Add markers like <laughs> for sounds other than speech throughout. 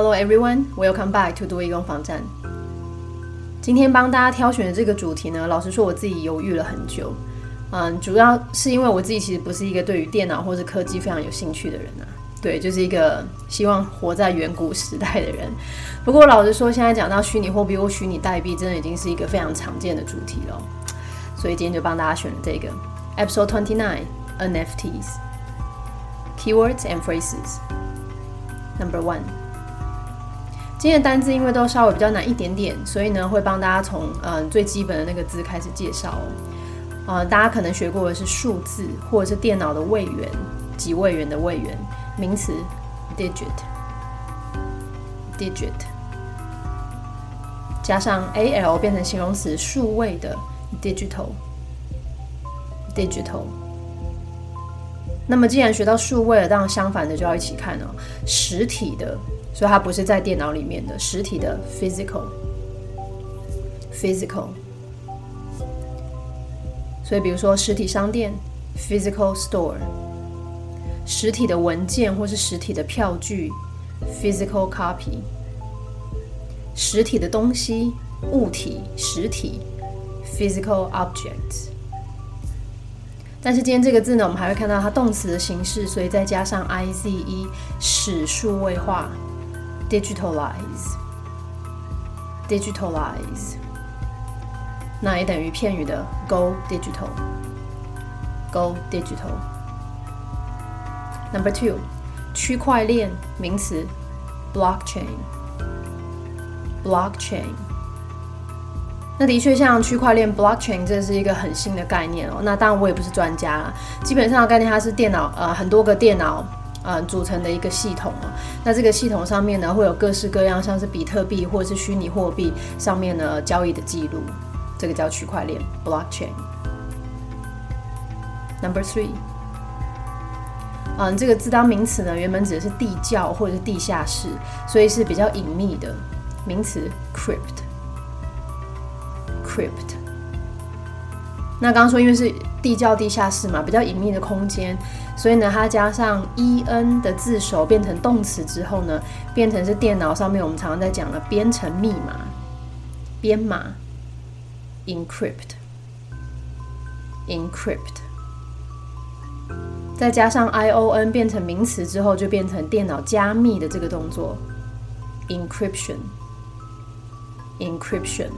Hello everyone, welcome back to 多一工房站。今天帮大家挑选的这个主题呢，老实说我自己犹豫了很久。嗯，主要是因为我自己其实不是一个对于电脑或者科技非常有兴趣的人啊。对，就是一个希望活在远古时代的人。<laughs> 不过老实说，现在讲到虚拟货币或虚拟代币，真的已经是一个非常常见的主题了。所以今天就帮大家选了这个 Episode Twenty Nine NFTs Keywords and Phrases Number One。今天的单字因为都稍微比较难一点点，所以呢会帮大家从嗯最基本的那个字开始介绍哦。大家可能学过的是数字或者是电脑的位元，几位元的位元。名词，digit，digit，加上 al 变成形容词，数位的，digital，digital。那么既然学到数位了，当然相反的就要一起看哦，实体的，所以它不是在电脑里面的，实体的，physical，physical。所以比如说实体商店，physical store。实体的文件或是实体的票据，physical copy。实体的东西，物体，实体，physical object。但是今天这个字呢，我们还会看到它动词的形式，所以再加上 i z e，使数位化，digitalize，digitalize。那也等于片语的 go digital，go digital。Number two，区块链名词，blockchain，blockchain。那的确像区块链 blockchain，这是一个很新的概念哦。那当然我也不是专家啦，基本上的概念它是电脑呃很多个电脑呃组成的一个系统哦。那这个系统上面呢会有各式各样像是比特币或者是虚拟货币上面呢交易的记录，这个叫区块链 blockchain。Number three。嗯，这个字当名词呢，原本指的是地窖或者是地下室，所以是比较隐秘的名词，crypt，crypt。那刚刚说因为是地窖、地下室嘛，比较隐秘的空间，所以呢，它加上 e n 的字首变成动词之后呢，变成是电脑上面我们常常在讲的编程密码，编码，encrypt，encrypt。再加上 i o n 变成名词之后，就变成电脑加密的这个动作，encryption，encryption。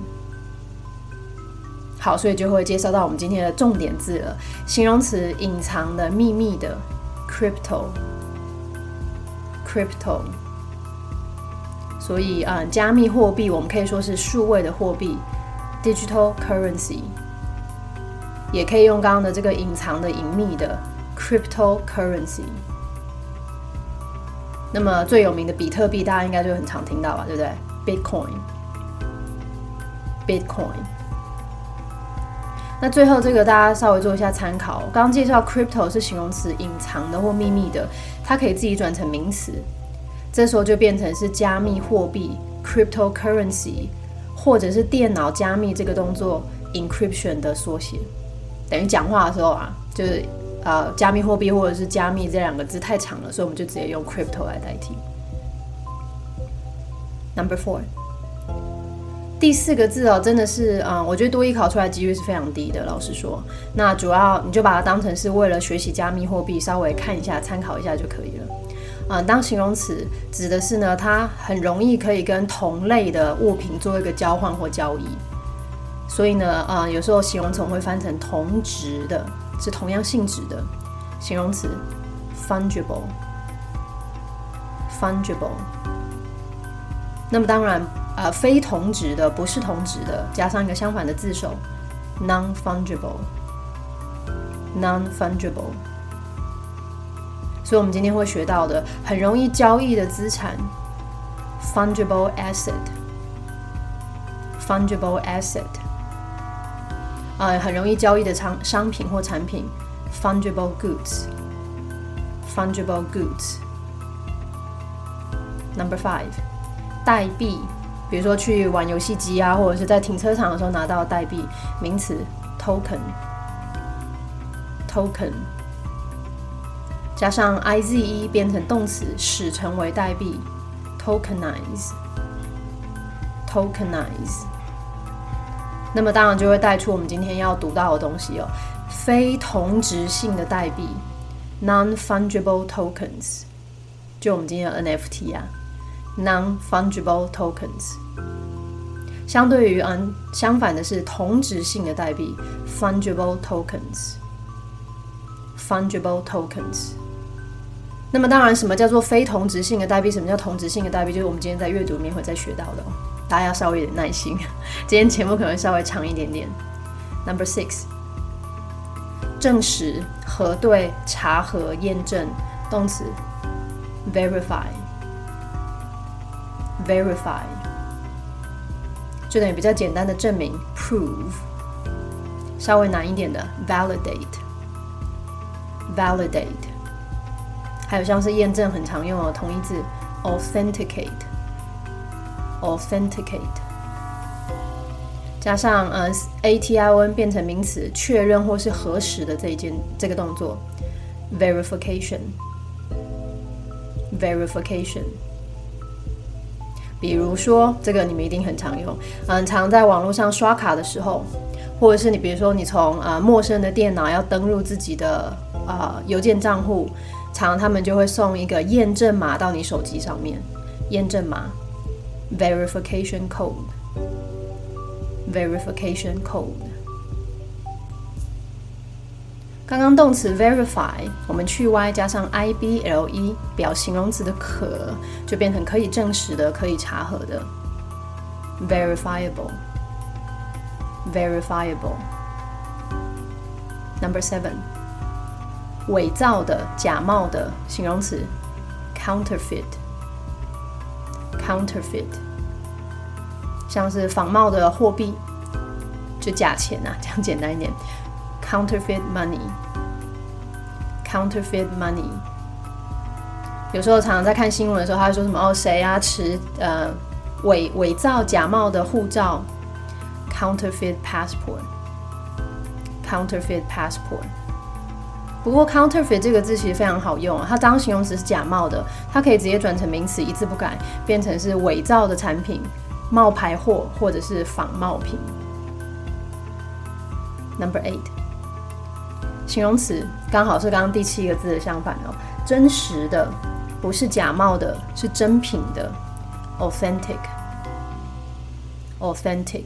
好，所以就会介绍到我们今天的重点字了，形容词隐藏的、秘密的，crypto，crypto。所以啊，加密货币我们可以说是数位的货币，digital currency，也可以用刚刚的这个隐藏的、隐秘的。Cryptocurrency，那么最有名的比特币，大家应该就很常听到吧，对不对？Bitcoin，Bitcoin。那最后这个大家稍微做一下参考。刚刚介绍 crypto 是形容词，隐藏的或秘密的，它可以自己转成名词，这时候就变成是加密货币 Cryptocurrency，或者是电脑加密这个动作 encryption 的缩写。等于讲话的时候啊，就是。呃，加密货币或者是加密这两个字太长了，所以我们就直接用 crypto 来代替。Number four，第四个字哦，真的是嗯，我觉得多一考出来几率是非常低的。老实说，那主要你就把它当成是为了学习加密货币，稍微看一下、参考一下就可以了。嗯，当形容词指的是呢，它很容易可以跟同类的物品做一个交换或交易。所以呢，啊，有时候形容词会翻成同值的。是同样性质的形容词，fungible，fungible。那么当然，呃，非同值的，不是同值的，加上一个相反的字首，non-fungible，non-fungible。所以，我们今天会学到的很容易交易的资产，fungible asset，fungible asset。呃，很容易交易的商商品或产品，fungible goods，fungible goods。Number five，代币，比如说去玩游戏机啊，或者是在停车场的时候拿到代币，名词，token，token，加上 i z e 变成动词，使成为代币 tokenize，tokenize。那么当然就会带出我们今天要读到的东西哦，非同质性的代币 （non-fungible tokens），就我们今天的 NFT 啊，non-fungible tokens。相对于嗯，相反的是同质性的代币 （fungible tokens），fungible tokens。那么当然，什么叫做非同质性的代币？什么叫同质性的代币？就是我们今天在阅读里面会再学到的哦。大家要稍微有点耐心，今天节目可能稍微长一点点。Number six，证实、核对、查核、验证，动词 verify ，verify，verify，就等于比较简单的证明，prove，稍微难一点的，validate，validate，还有像是验证很常用的同义字，authenticate。authenticate，加上呃 a t i o n 变成名词，确认或是核实的这一件这个动作，verification，verification。 比如说这个你们一定很常用，嗯，常在网络上刷卡的时候，或者是你比如说你从呃陌生的电脑要登录自己的啊邮件账户，常他们就会送一个验证码到你手机上面，验证码。verification code verification code 刚刚动词 verify 我们去 y 加上 i b l e 表形容词的可就变成可以证实的可以查核的 verifiable verifiable number seven 伪造的假冒的形容词 counterfeit counterfeit，像是仿冒的货币，就假钱啊，这样简单一点。Counterfeit money，counterfeit money。有时候常常在看新闻的时候，他会说什么哦，谁啊持呃伪伪造假冒的护照，counterfeit passport，counterfeit passport。不过，counterfeit 这个字其实非常好用啊，它当形容词是假冒的，它可以直接转成名词，一字不改，变成是伪造的产品、冒牌货或者是仿冒品。Number eight，形容词刚好是刚刚第七个字的相反哦，真实的，不是假冒的，是真品的，authentic，authentic。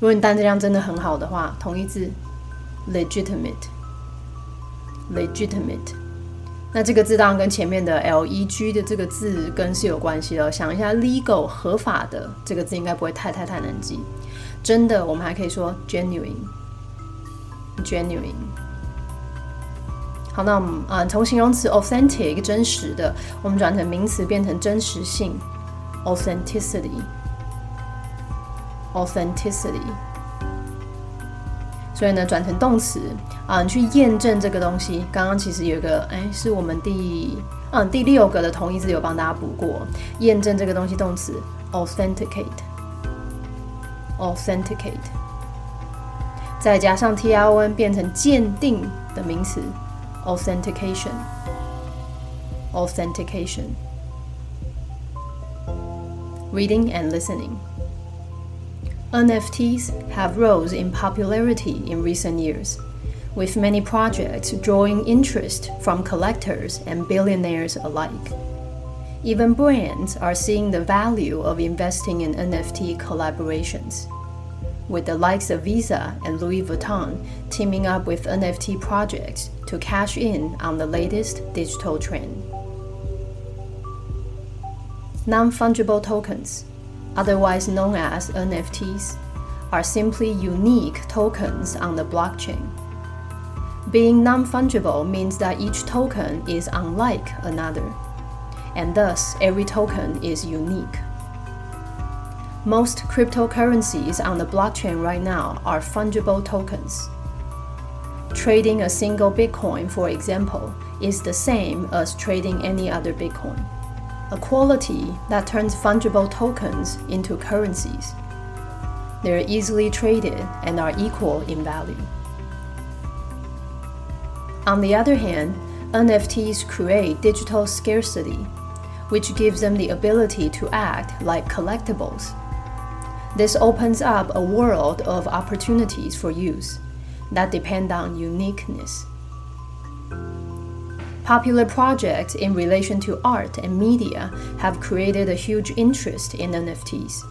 如果你单词量真的很好的话，同义字，legitimate。legitimate，那这个字当然跟前面的 l e g 的这个字根是有关系的。想一下，legal 合法的这个字应该不会太太太难记。真的，我们还可以说 genuine Genuine。好，那我们啊从形容词 authentic 真实的，我们转成名词变成真实性 authenticity，authenticity。所以呢，转成动词啊，你去验证这个东西。刚刚其实有一个，哎，是我们第嗯第六个的同义字有帮大家补过，验证这个东西动词 authenticate，authenticate，再加上 t r o n 变成鉴定的名词 authentication，authentication，reading and listening。NFTs have rose in popularity in recent years, with many projects drawing interest from collectors and billionaires alike. Even brands are seeing the value of investing in NFT collaborations, with the likes of Visa and Louis Vuitton teaming up with NFT projects to cash in on the latest digital trend. Non fungible tokens otherwise known as NFTs, are simply unique tokens on the blockchain. Being non fungible means that each token is unlike another, and thus every token is unique. Most cryptocurrencies on the blockchain right now are fungible tokens. Trading a single Bitcoin, for example, is the same as trading any other Bitcoin a quality that turns fungible tokens into currencies. They are easily traded and are equal in value. On the other hand, NFTs create digital scarcity, which gives them the ability to act like collectibles. This opens up a world of opportunities for use that depend on uniqueness. Popular projects in relation to art and media have created a huge interest in NFTs,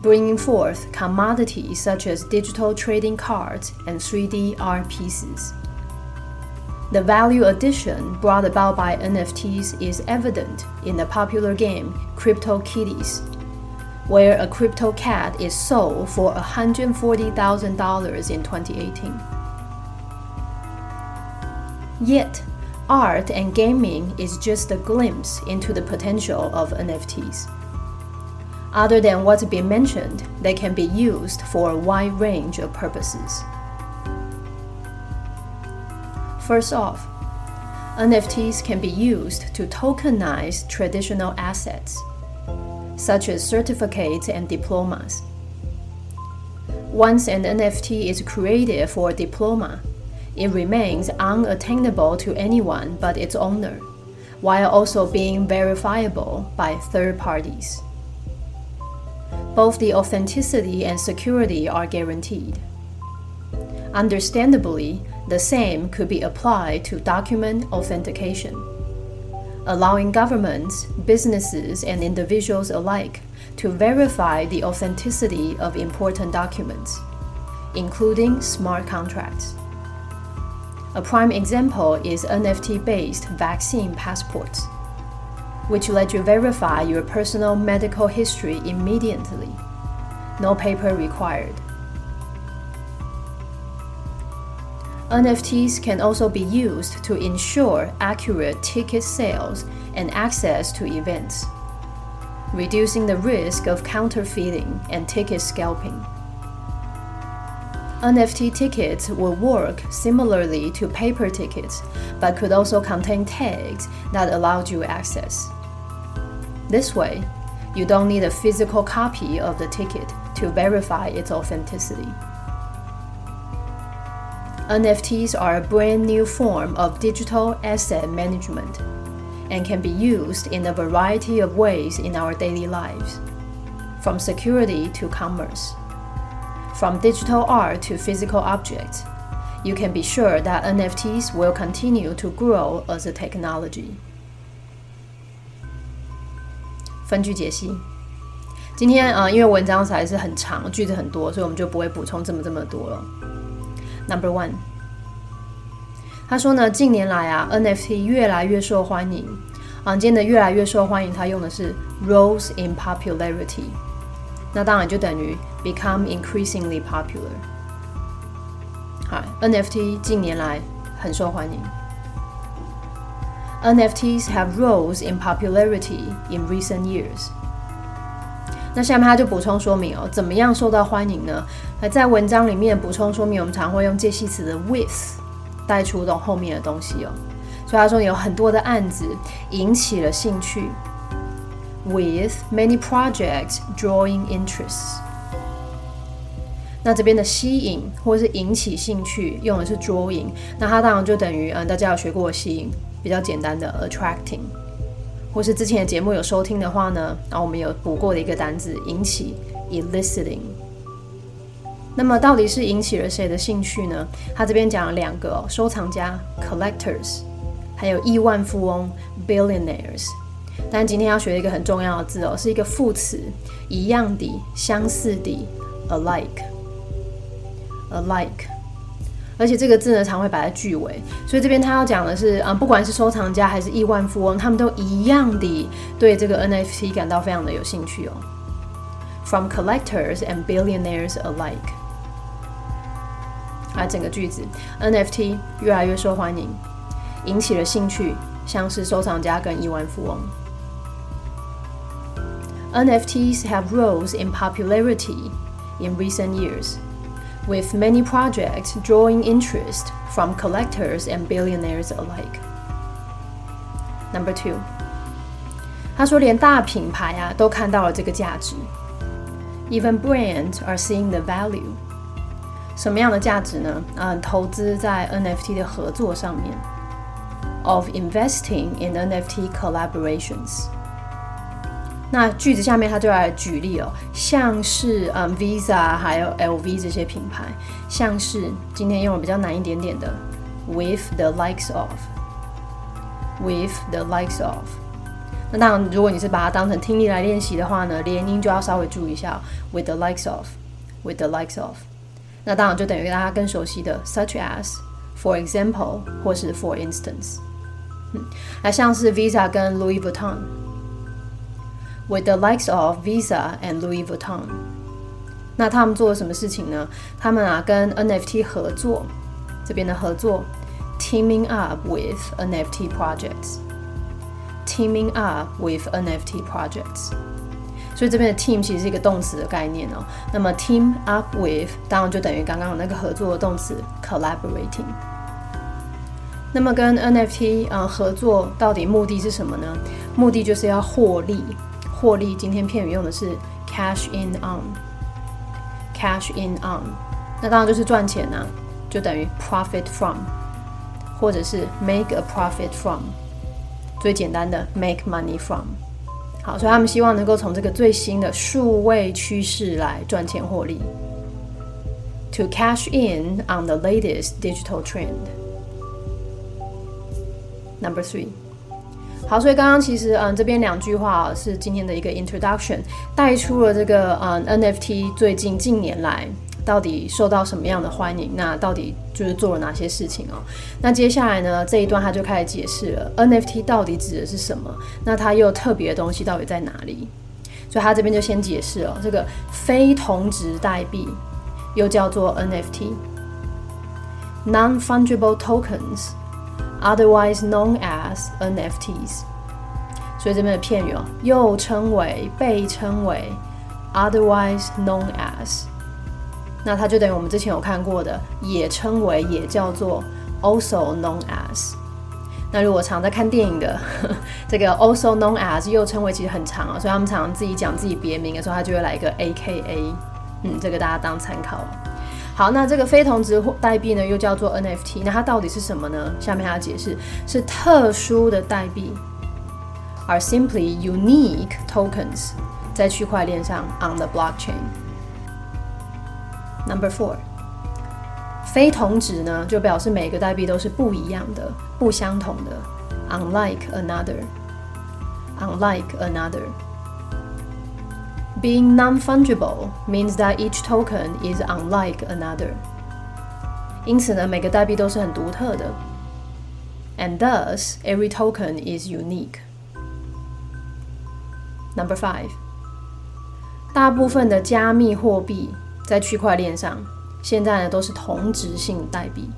bringing forth commodities such as digital trading cards and 3D art pieces. The value addition brought about by NFTs is evident in the popular game CryptoKitties, where a crypto cat is sold for $140,000 in 2018. Yet, art and gaming is just a glimpse into the potential of NFTs. Other than what's been mentioned, they can be used for a wide range of purposes. First off, NFTs can be used to tokenize traditional assets, such as certificates and diplomas. Once an NFT is created for a diploma, it remains unattainable to anyone but its owner, while also being verifiable by third parties. Both the authenticity and security are guaranteed. Understandably, the same could be applied to document authentication, allowing governments, businesses, and individuals alike to verify the authenticity of important documents, including smart contracts. A prime example is NFT based vaccine passports, which let you verify your personal medical history immediately. No paper required. NFTs can also be used to ensure accurate ticket sales and access to events, reducing the risk of counterfeiting and ticket scalping. NFT tickets will work similarly to paper tickets, but could also contain tags that allowed you access. This way, you don't need a physical copy of the ticket to verify its authenticity. NFTs are a brand new form of digital asset management and can be used in a variety of ways in our daily lives, from security to commerce. From digital art to physical objects, you can be sure that NFTs will continue to grow as a technology. 分句解析。今天啊、呃，因为文章还是很长，句子很多，所以我们就不会补充这么这么多了。 Number one，他说呢，近年来啊，NFT 越来越受欢迎。啊，今天的越来越受欢迎，他用的是 rose in popularity。那当然就等于 become increasingly popular。好，NFT 近年来很受欢迎。NFTs have rose in popularity in recent years。 那下面他就补充说明哦，怎么样受到欢迎呢？那在文章里面补充说明，我们常会用介系词的 with 带出懂后面的东西哦。所以他说有很多的案子引起了兴趣。with many projects drawing interests。那这边的吸引或是引起兴趣用的是 drawing，那它当然就等于嗯大家有学过吸引，比较简单的 attracting，或是之前的节目有收听的话呢，然后我们有补过的一个单字引起 eliciting。那么到底是引起了谁的兴趣呢？他这边讲了两个、哦、收藏家 collectors，还有亿万富翁 billionaires。但今天要学一个很重要的字哦，是一个副词，一样的、相似的，alike，alike。而且这个字呢，常会摆在句尾，所以这边他要讲的是，啊、不管是收藏家还是亿万富翁，他们都一样的对这个 NFT 感到非常的有兴趣哦。From collectors and billionaires alike。啊，整个句子，NFT 越来越受欢迎，引起了兴趣，像是收藏家跟亿万富翁。NFTs have rose in popularity in recent years, with many projects drawing interest from collectors and billionaires alike. Number two，他说连大品牌啊都看到了这个价值，even brands are seeing the value。什么样的价值呢？嗯，投资在 NFT 的合作上面，of investing in NFT collaborations。 那句子下面他就来举例哦，像是嗯 Visa 还有 LV 这些品牌，像是今天用的比较难一点点的 with the likes of，with the likes of。那当然，如果你是把它当成听力来练习的话呢，连音就要稍微注意一下 with the likes of，with the likes of。那当然就等于大家更熟悉的 such as，for example 或是 for instance。嗯，那像是 Visa 跟 Louis Vuitton。With the likes of Visa and Louis Vuitton，那他们做了什么事情呢？他们啊跟 NFT 合作，这边的合作，teaming up with NFT projects，teaming up with NFT projects。所以这边的 team 其实是一个动词的概念哦。那么 team up with 当然就等于刚刚那个合作的动词 collaborating。那么跟 NFT 啊合作到底目的是什么呢？目的就是要获利。获利，今天片语用的是 cash in on，cash in on，那当然就是赚钱呐，就等于 profit from，或者是 make a profit from，最简单的 make money from。好，所以他们希望能够从这个最新的数位趋势来赚钱获利。To cash in on the latest digital trend. Number three. 好，所以刚刚其实嗯，这边两句话是今天的一个 introduction，带出了这个嗯 NFT 最近近年来到底受到什么样的欢迎，那到底就是做了哪些事情哦？那接下来呢这一段他就开始解释了 NFT 到底指的是什么，那它又特别的东西到底在哪里？所以他这边就先解释了这个非同值代币又叫做 NFT，non-fungible tokens。Otherwise known as NFTs。所以这边的片语哦，又称为、被称为 otherwise known as，那它就等于我们之前有看过的，也称为，也叫做 also known as。那如果常在看电影的，<laughs> 这个 also known as 又称为其实很长啊，所以他们常常自己讲自己别名的时候，他就会来一个 AKA。嗯，这个大家当参考。好，那这个非同值代币呢，又叫做 NFT，那它到底是什么呢？下面还要解释，是特殊的代币，are simply unique tokens，在区块链上 on the blockchain。Number four，非同值呢，就表示每个代币都是不一样的、不相同的，unlike another，unlike another。Being non-fungible means that each token is unlike another. 因此呢，每个代币都是很独特的。And thus, every token is unique. Number five. 大部分的加密货币在区块链上，现在呢都是同质性代币。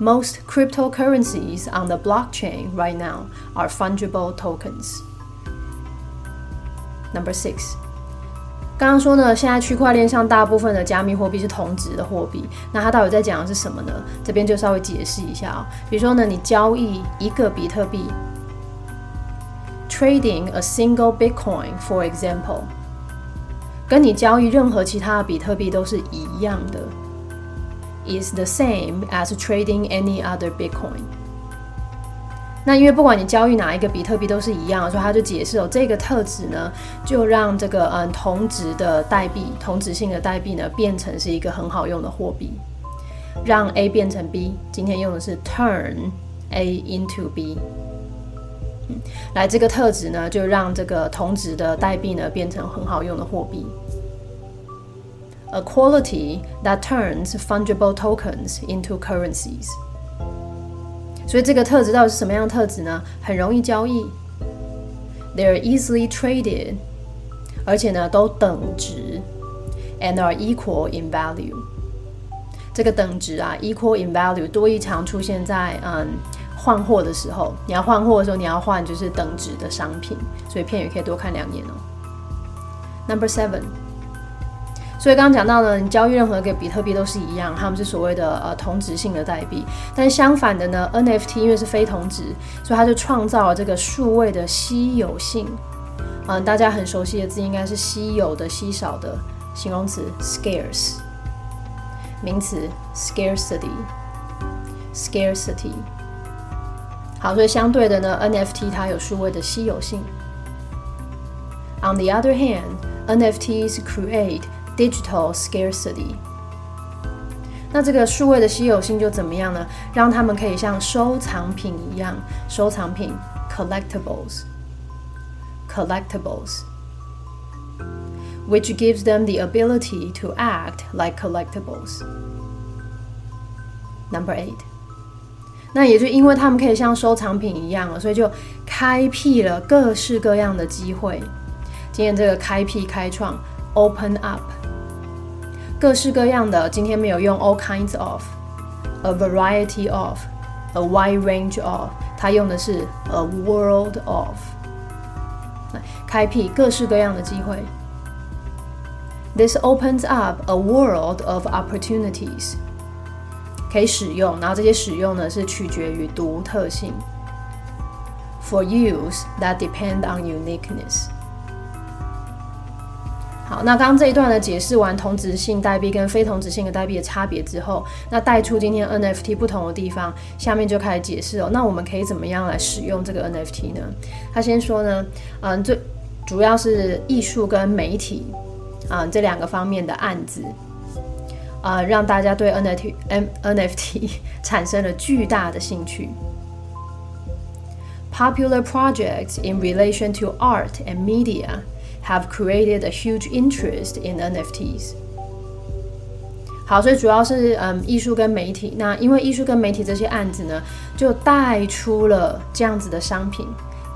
Most cryptocurrencies on the blockchain right now are fungible tokens. Number six，刚刚说呢，现在区块链上大部分的加密货币是同值的货币，那它到底在讲的是什么呢？这边就稍微解释一下啊。比如说呢，你交易一个比特币，trading a single Bitcoin，for example，跟你交易任何其他的比特币都是一样的，is the same as trading any other Bitcoin。那因为不管你交易哪一个比特币都是一样，所以他就解释哦，这个特质呢，就让这个嗯同值的代币、同值性的代币呢，变成是一个很好用的货币，让 A 变成 B。今天用的是 turn A into B。嗯，来这个特质呢，就让这个同值的代币呢，变成很好用的货币。A quality that turns fungible tokens into currencies. 所以这个特质到底是什么样的特质呢？很容易交易，they are easily traded，而且呢都等值，and are equal in value。这个等值啊，equal in value 多一常出现在嗯换货的时候，你要换货的时候，你要换就是等值的商品，所以片语可以多看两眼哦。Number seven。所以刚刚讲到呢，你交易任何一个比特币都是一样，他们是所谓的呃同质性的代币。但相反的呢，NFT 因为是非同质，所以它就创造了这个数位的稀有性。嗯，大家很熟悉的字应该是稀有的、稀少的，形容词 scarce，名词 scarcity，scarcity。好，所以相对的呢，NFT 它有数位的稀有性。On the other hand, NFTs create digital scarcity. 那这个数位的稀有性就怎么样呢？让他们可以像收藏品一样，收藏品 collectibles collectibles which gives them the ability to act like collectibles. Number eight. 那也就因为他们可以像收藏品一样了，所以就开辟了各式各样的机会。今天这个开辟、开创 （open up），各式各样的。今天没有用 all kinds of，a variety of，a wide range of，它用的是 a world of，开辟各式各样的机会。This opens up a world of opportunities. 可以使用，然后这些使用呢是取决于独特性。For use that depend on uniqueness. 那刚刚这一段呢解释完同质性代币跟非同质性的代币的差别之后，那带出今天 NFT 不同的地方，下面就开始解释哦。那我们可以怎么样来使用这个 NFT 呢？他先说呢，嗯，最主要是艺术跟媒体。啊，这两个方面的案子，啊，让大家对 NFT <laughs> M NFT <laughs> 产生了巨大的兴趣。Popular projects in relation to art and media have created a huge interest in NFTs。好，所以主要是嗯艺术跟媒体。那因为艺术跟媒体这些案子呢，就带出了这样子的商品，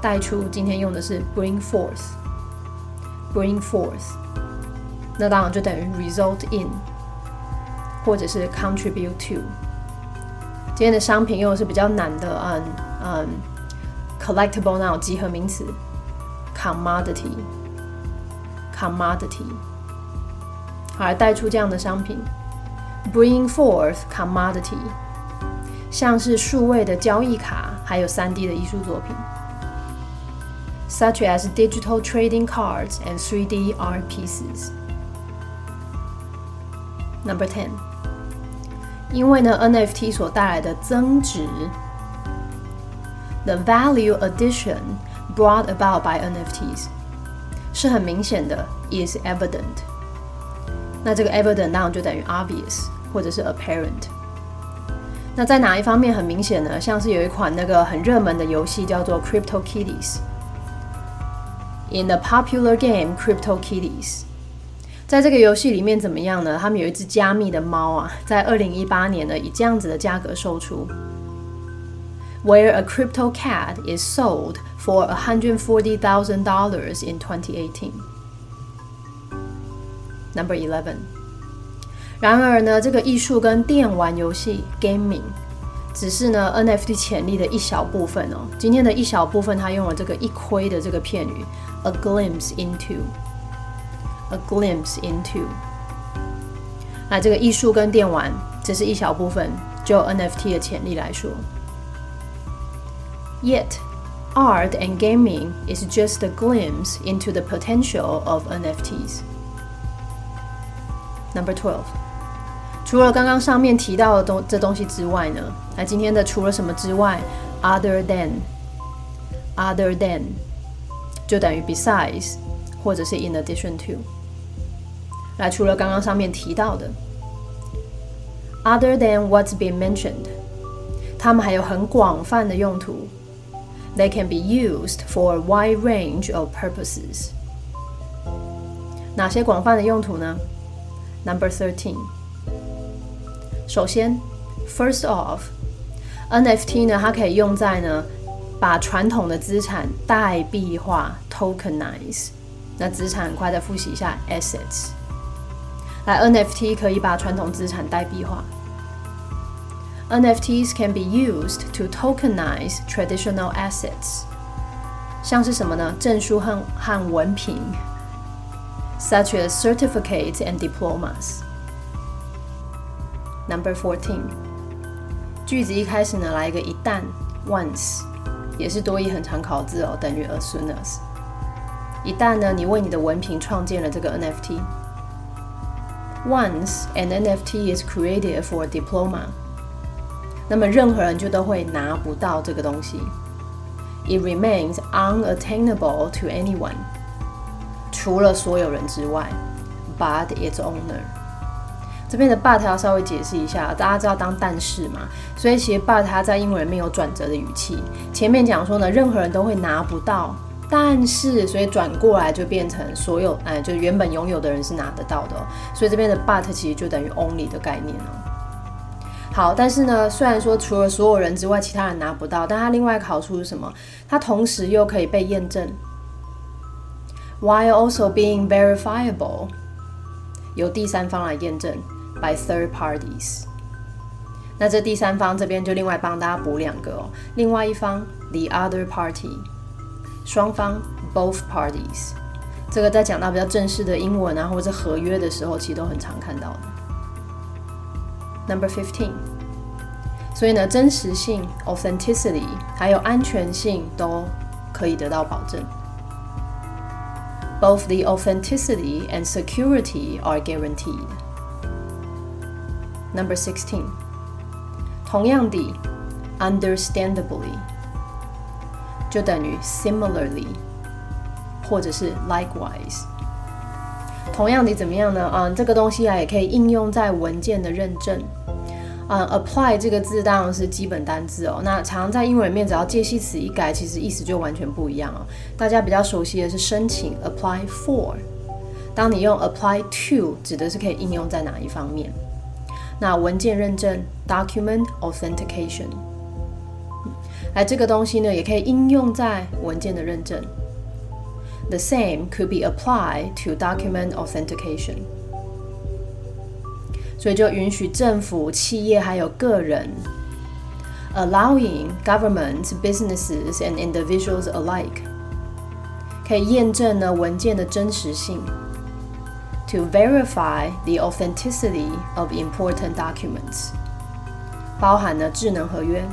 带出今天用的是 bring forth，bring forth。那当然就等于 result in，或者是 contribute to。今天的商品用的是比较难的，嗯嗯，collectible 那种集合名词 commodity ，commodity，commodity，好，带出这样的商品，bring forth commodity，像是数位的交易卡，还有三 D 的艺术作品，such as digital trading cards and 3D art pieces。Number ten，因为呢 NFT 所带来的增值，the value addition brought about by NFTs 是很明显的，is evident。那这个 evident 当然就等于 obvious 或者是 apparent。那在哪一方面很明显呢？像是有一款那个很热门的游戏叫做 Crypto Kitties。In the popular game Crypto Kitties。在这个游戏里面怎么样呢？他们有一只加密的猫啊，在二零一八年呢，以这样子的价格售出。Where a crypto cat is sold for a hundred forty thousand dollars in twenty eighteen. Number eleven. 然而呢，这个艺术跟电玩游戏 gaming 只是呢 NFT 潜力的一小部分哦。今天的一小部分，它用了这个一窥的这个片语，a glimpse into。A glimpse into，那这个艺术跟电玩只是一小部分，就 NFT 的潜力来说。 Yet, art and gaming is just a glimpse into the potential of NFTs. Number twelve，除了刚刚上面提到的东这东西之外呢，那今天的除了什么之外，other than，other than 就等于 besides 或者是 in addition to。来，除了刚刚上面提到的，other than what's been mentioned，它们还有很广泛的用途。 They can be used for a wide range of purposes。哪些广泛的用途呢？Number thirteen。首先，first off，NFT 呢，它可以用在呢，把传统的资产代币化 （tokenize）。那资产快再复习一下 assets。来，NFT 可以把传统资产代币化。NFTs can be used to tokenize traditional assets，像是什么呢？证书和和文凭，such as certificates and diplomas。Number fourteen，句子一开始呢来一个一旦 once，也是多义很常考字哦，等于 as soon as。一旦呢，你为你的文凭创建了这个 NFT。Once an NFT is created for a diploma， 那么任何人就都会拿不到这个东西。It remains unattainable to anyone。除了所有人之外，but its owner。这边的 but 要稍微解释一下，大家知道当但是嘛，所以其实 but 它在英文里面有转折的语气。前面讲说呢，任何人都会拿不到，但是所以转过来就变成所有，哎，就原本拥有的人是拿得到的。所以这边的 but 其实就等于 only 的概念哦。好，但是呢，虽然说除了所有人之外，其他人拿不到，但它另外一个好处是什么？它同时又可以被验证，while also being verifiable，由第三方来验证，by third parties。那这第三方这边就另外帮大家补两个哦，另外一方 the other party，双方 both parties。这个在讲到比较正式的英文啊，或者合约的时候，其实都很常看到的。Number fifteen，所以呢，真实性 （authenticity） 还有安全性都可以得到保证。Both the authenticity and security are guaranteed. Number sixteen，同样的，understandably 就等于 similarly，或者是 likewise。 同样的怎么样呢？嗯，这个东西啊也可以应用在文件的认证。嗯，apply 这个字当然是基本单字哦。那常在英文里面，只要介系词一改，其实意思就完全不一样哦。大家比较熟悉的是申请 apply for。当你用 apply to，指的是可以应用在哪一方面？那文件认证 document authentication。哎，这个东西呢也可以应用在文件的认证。The same could be applied to document authentication. 所以就允许政府、企业还有个人，allowing governments, businesses and individuals alike，可以验证呢文件的真实性，to verify the authenticity of important documents，包含了智能合约，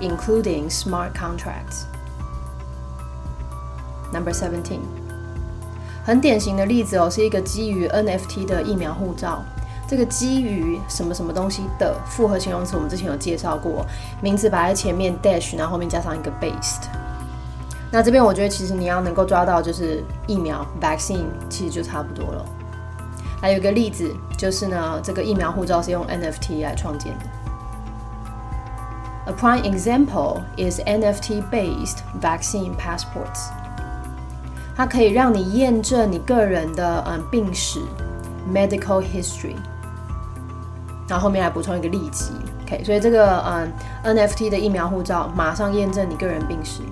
including smart contracts。 Number seventeen，很典型的例子哦，是一个基于 NFT 的疫苗护照。这个基于什么什么东西的复合形容词，我们之前有介绍过，名词摆在前面 dash，然后后面加上一个 based。那这边我觉得其实你要能够抓到就是疫苗 vaccine，其实就差不多了。还有一个例子就是呢，这个疫苗护照是用 NFT 来创建的。A prime example is NFT-based vaccine passports. 它可以让你验证你个人的嗯病史 （medical history），然后后面来补充一个利基。OK，所以这个嗯 NFT 的疫苗护照马上验证你个人病史，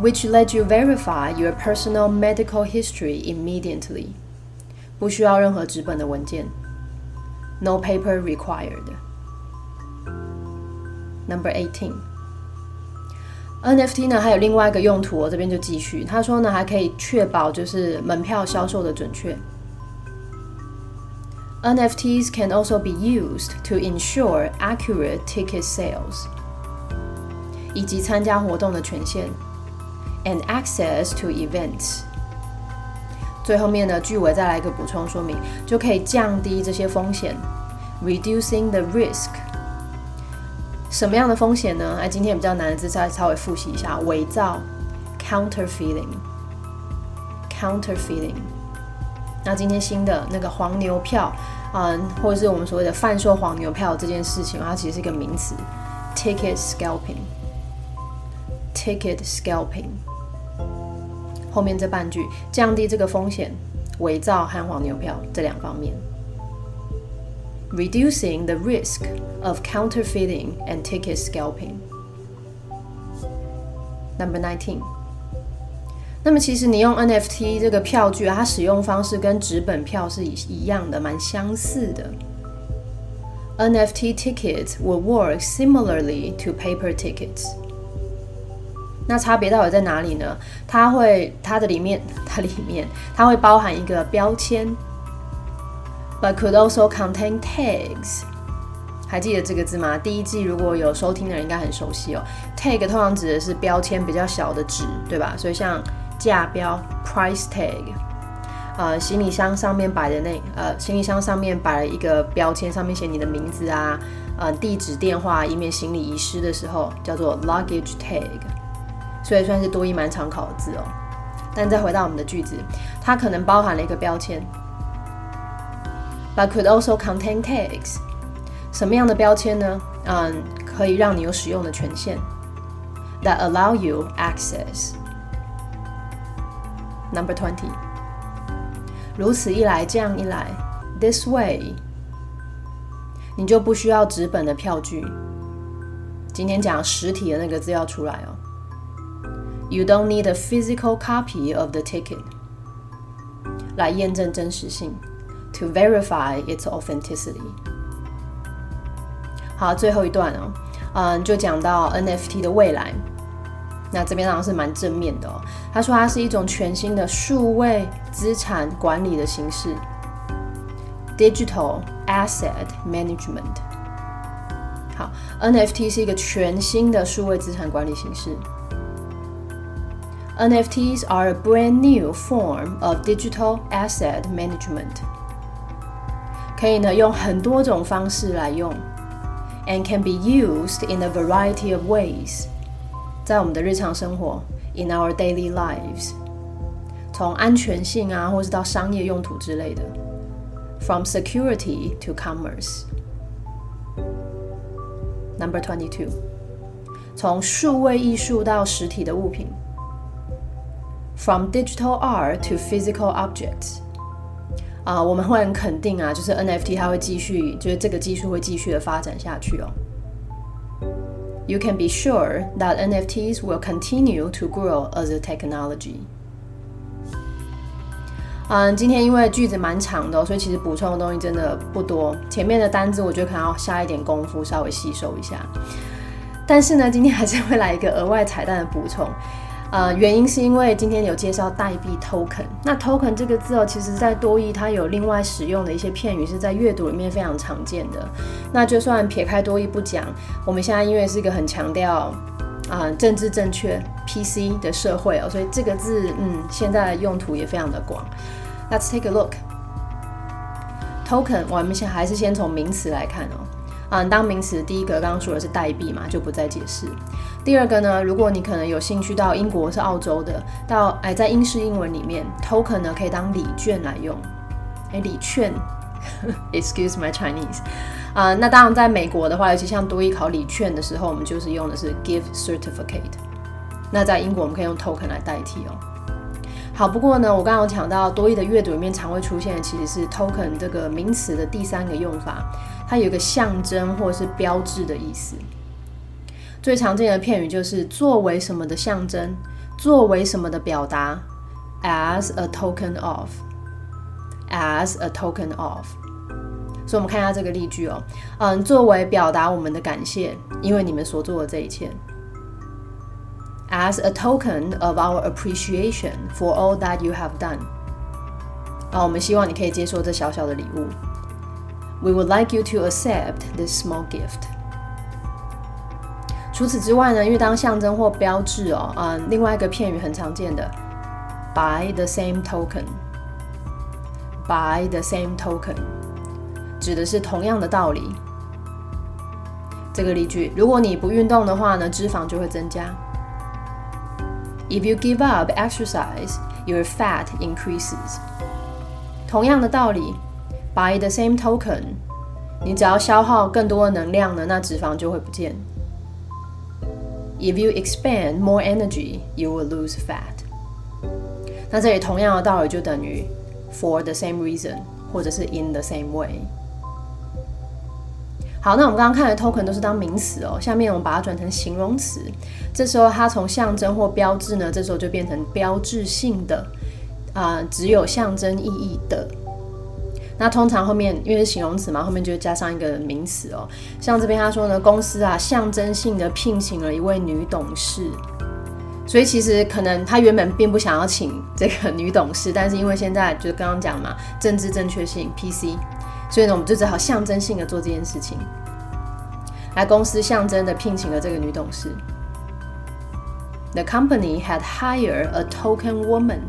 which let you verify your personal medical history immediately，不需要任何纸本的文件，no paper required。Number eighteen。 NFT 呢还有另外一个用途，我这边就继续。他说呢还可以确保就是门票销售的准确。NFTs can also be used to ensure accurate ticket sales，以及参加活动的权限，and access to events。最后面呢句尾再来一个补充说明，就可以降低这些风险，reducing the risk。什么样的风险呢？哎，今天比较难的字再稍微复习一下：伪造 （counterfeiting），counterfeiting。那今天新的那个黄牛票，嗯，或者是我们所谓的贩售黄牛票这件事情，它其实是一个名词：ticket scalping，ticket scalping。后面这半句，降低这个风险，伪造和黄牛票这两方面。reducing the risk of counterfeiting and ticket scalping. Number nineteen. 那么其实你用 NFT 这个票据啊，它使用方式跟纸本票是一样的，蛮相似的。NFT tickets will work similarly to paper tickets。那差别到底在哪里呢？它会它的里面，它里面它会包含一个标签。 But could also contain tags。还记得这个字吗？第一季如果有收听的人应该很熟悉哦。Tag 通常指的是标签比较小的纸，对吧？所以像价标 （price tag），呃，行李箱上面摆的那呃，行李箱上面摆了一个标签，上面写你的名字啊，呃，地址、电话，以免行李遗失的时候，叫做 luggage tag。所以算是多一蛮常考的字哦。但再回到我们的句子，它可能包含了一个标签 ，but could also contain tags。什么样的标签呢？嗯，可以让你有使用的权限，that allow you access。Number twenty。如此一来，这样一来，this way，你就不需要纸本的票据。今天讲实体的那个字要出来哦。You don't need a physical copy of the ticket 来验证真实性 ，to verify its authenticity。好，最后一段哦，嗯，就讲到 NFT 的未来。那这边当然是蛮正面的哦。他说它是一种全新的数位资产管理的形式，Digital Asset Management。好，NFT 是一个全新的数位资产管理形式。NFTs are a brand new form of digital asset management。可以呢用很多种方式来用，and can be used in a variety of ways。在我们的日常生活，in our daily lives，从安全性啊，或是到商业用途之类的，from security to commerce。Number twenty-two，从数位艺术到实体的物品，from digital art to physical objects。 啊，我们会很肯定啊，就是 NFT 它会继续，就是这个技术会继续的发展下去哦。you can be sure that NFTs will continue to grow as a technology. 嗯，今天因为句子蛮长的，所以其实补充的东西真的不多。前面的单字我觉得可能要下一点功夫，稍微吸收一下。但是呢，今天还是会来一个额外彩蛋的补充。呃，原因是因为今天有介绍代币 token。那 token 这个字哦，其实在多义它有另外使用的一些片语，是在阅读里面非常常见的。那就算撇开多义不讲，我们现在因为是一个很强调啊政治正确 PC 的社会哦，所以这个字嗯现在的用途也非常的广。Let's take a look。token 我们先还是先从名词来看哦。嗯，当名词第一个刚刚说的是代币嘛，就不再解释。第二个呢，如果你可能有兴趣到英国是澳洲的，到哎在英式英文里面，token 呢可以当礼券来用。哎，礼券，excuse my Chinese。啊，那当然在美国的话，尤其像多一考礼券的时候，我们就是用的是 gift certificate。那在英国我们可以用 token 来代替哦。好，不过呢，我刚刚有讲到多义的阅读里面常会出现的其实是 token 这个名词的第三个用法，它有一个象征或是标志的意思。最常见的片语就是作为什么的象征，作为什么的表达，as a token of，as a token of。所以，我们看一下这个例句哦，嗯，作为表达我们的感谢，因为你们所做的这一切。as a token of our appreciation for all that you have done。啊，我们希望你可以接受这小小的礼物。We would like you to accept this small gift。除此之外呢，因为当象征或标志哦，嗯，另外一个片语很常见的，by the same token，by the same token，指的是同样的道理。这个例句，如果你不运动的话呢，脂肪就会增加。If you give up exercise, your fat increases. 同样的道理 ，by the same token，你只要消耗更多的能量呢，那脂肪就会不见。If you expend more energy, you will lose fat. 那这里同样的道理就等于 for the same reason，或者是 in the same way。好，那我们刚刚看的 token 都是当名词哦。下面我们把它转成形容词，这时候它从象征或标志呢，这时候就变成标志性的啊，只有象征意义的。那通常后面因为是形容词嘛，后面就加上一个名词哦。像这边他说呢，公司啊象征性的聘请了一位女董事，所以其实可能他原本并不想要请这个女董事，但是因为现在就是刚刚讲嘛，政治正确性 PC。所以呢，我们就只好象征性的做这件事情。来，公司象征的聘请了这个女董事。The company had hired a token woman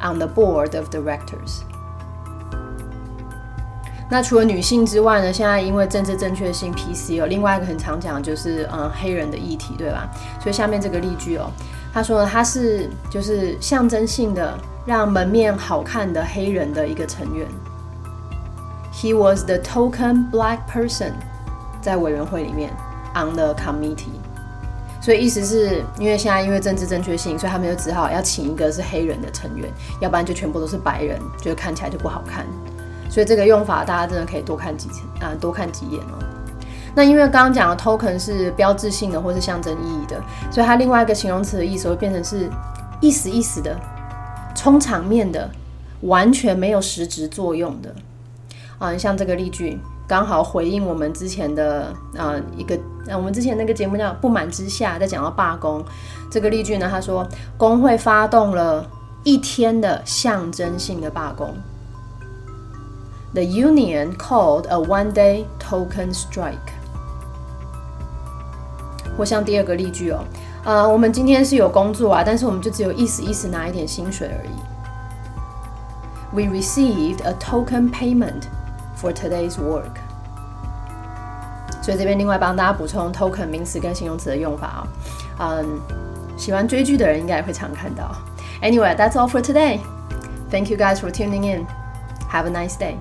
on the board of directors。那除了女性之外呢，现在因为政治正确性 PC 有另外一个很常讲就是嗯黑人的议题，对吧？所以下面这个例句哦他说他是就是象征性的让门面好看的黑人的一个成员。He was the token black person，在委员会里面 on the committee。所以意思是因为现在因为政治正确性，所以他们就只好要请一个是黑人的成员，要不然就全部都是白人，就看起来就不好看。所以这个用法大家真的可以多看几次啊，多看几眼哦。那因为刚刚讲的 token 是标志性的或是象征意义的，所以它另外一个形容词的意思会变成是意思意思的、充场面的、完全没有实质作用的啊。像这个例句。刚好回应我们之前的呃一个，呃我们之前那个节目叫不满之下，在讲到罢工这个例句呢，他说工会发动了一天的象征性的罢工。The union called a one-day token strike。或像第二个例句哦，呃，我们今天是有工作啊，但是我们就只有意思意思拿一点薪水而已。We received a token payment. For today's work，所以这边另外帮大家补充 token 名词跟形容词的用法啊，嗯，喜欢追剧的人应该也会常看到。Anyway, that's all for today. Thank you guys for tuning in. Have a nice day.